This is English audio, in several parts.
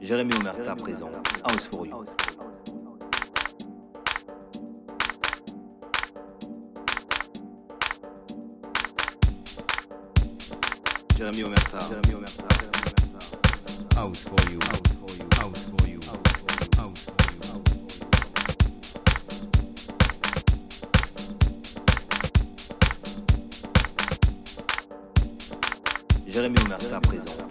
Jérémy Omerta présent, House for You. Jérémy Omerta. House for you. House for you. House for you. Jérémy Omerta présent.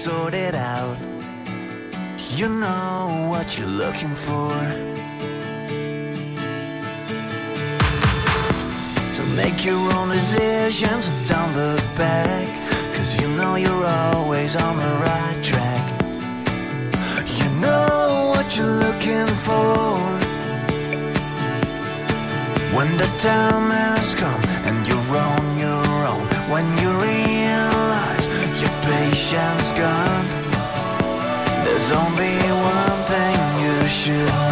Sort it out. You know what you're looking for. So make your own decisions and don't look back. Cause you know you're always on the right track. You know what you're looking for. When the time has come and you're on your own. When you gone. There's only one thing you should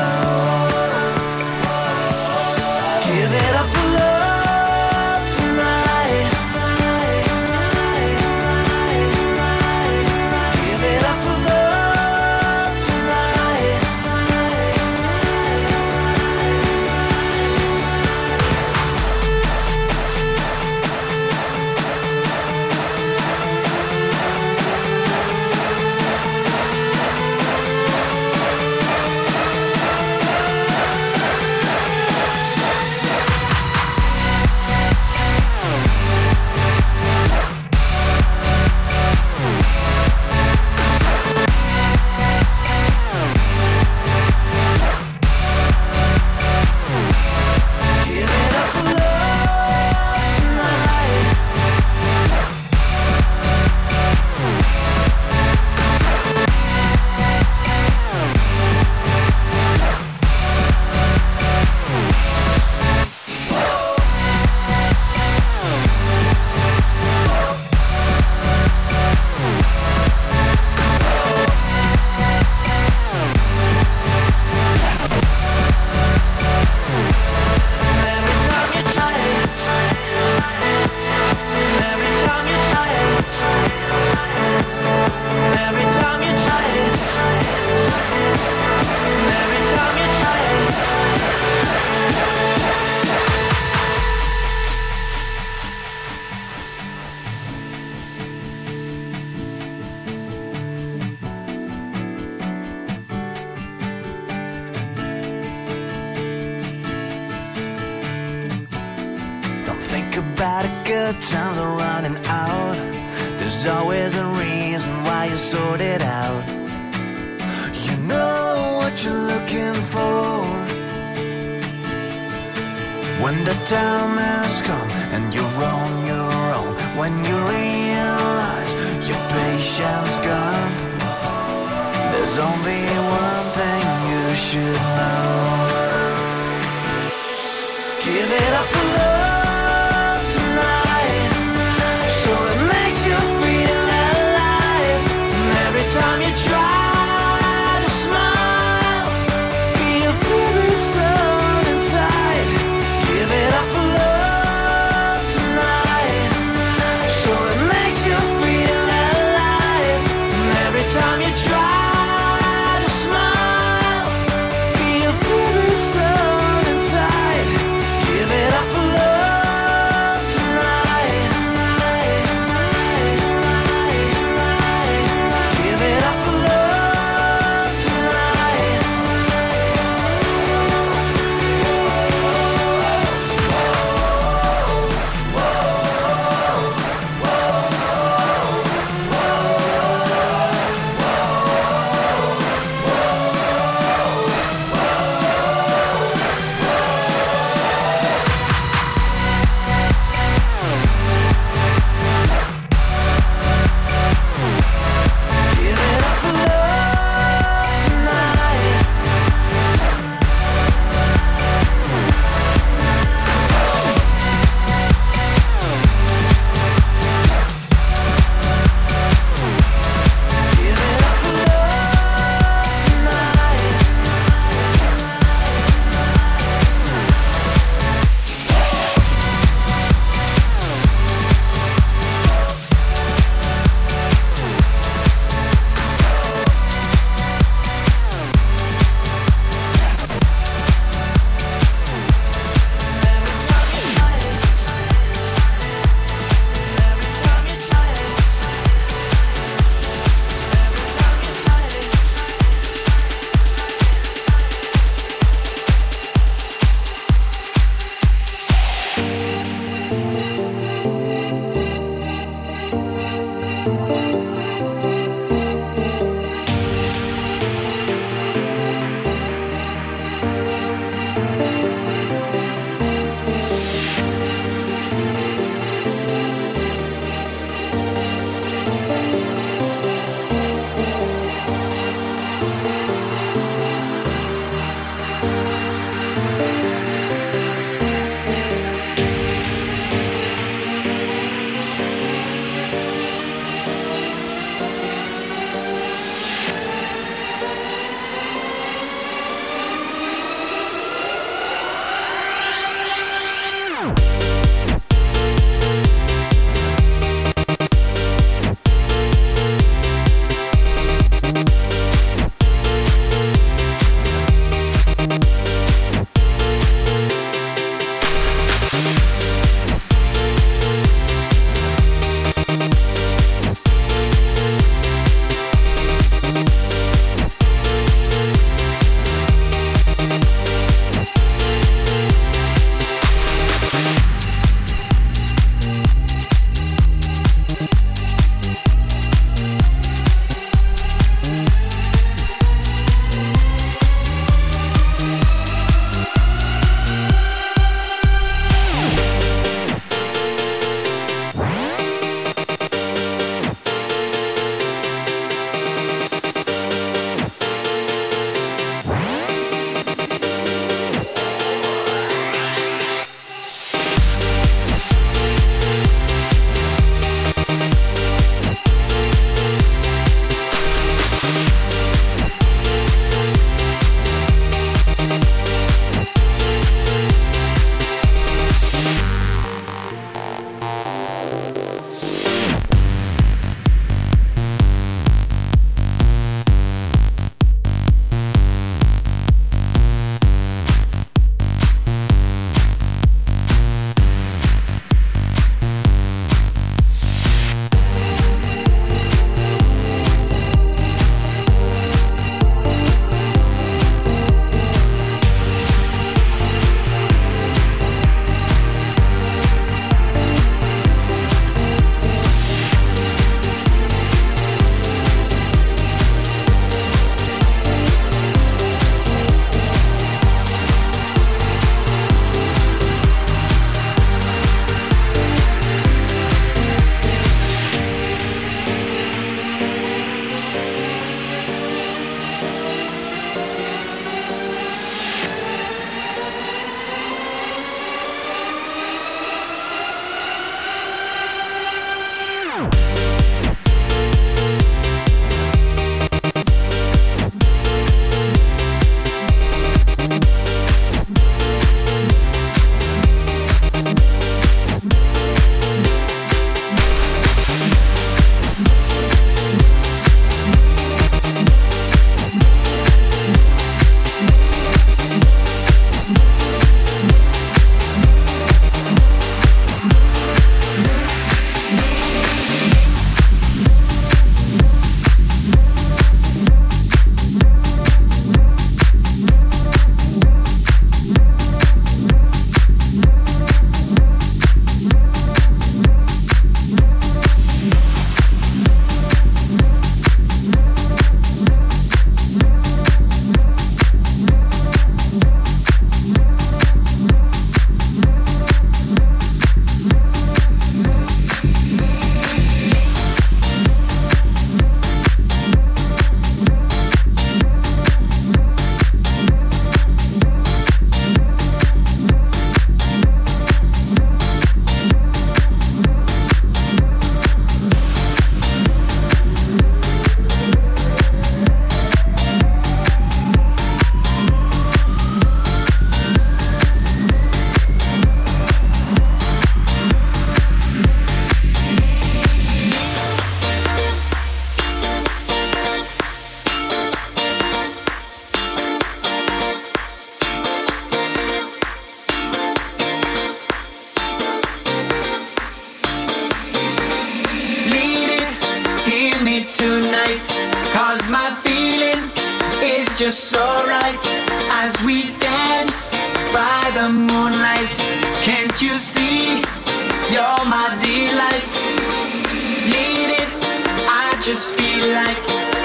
just feel like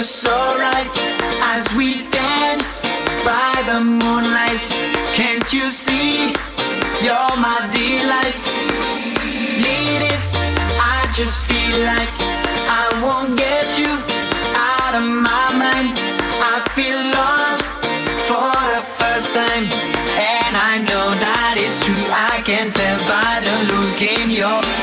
just so right as we dance by the moonlight. Can't you see? You're my delight. Need it, I just feel like I won't get you out of my mind. I feel love for the first time, and I know that it's true. I can tell by the look in your.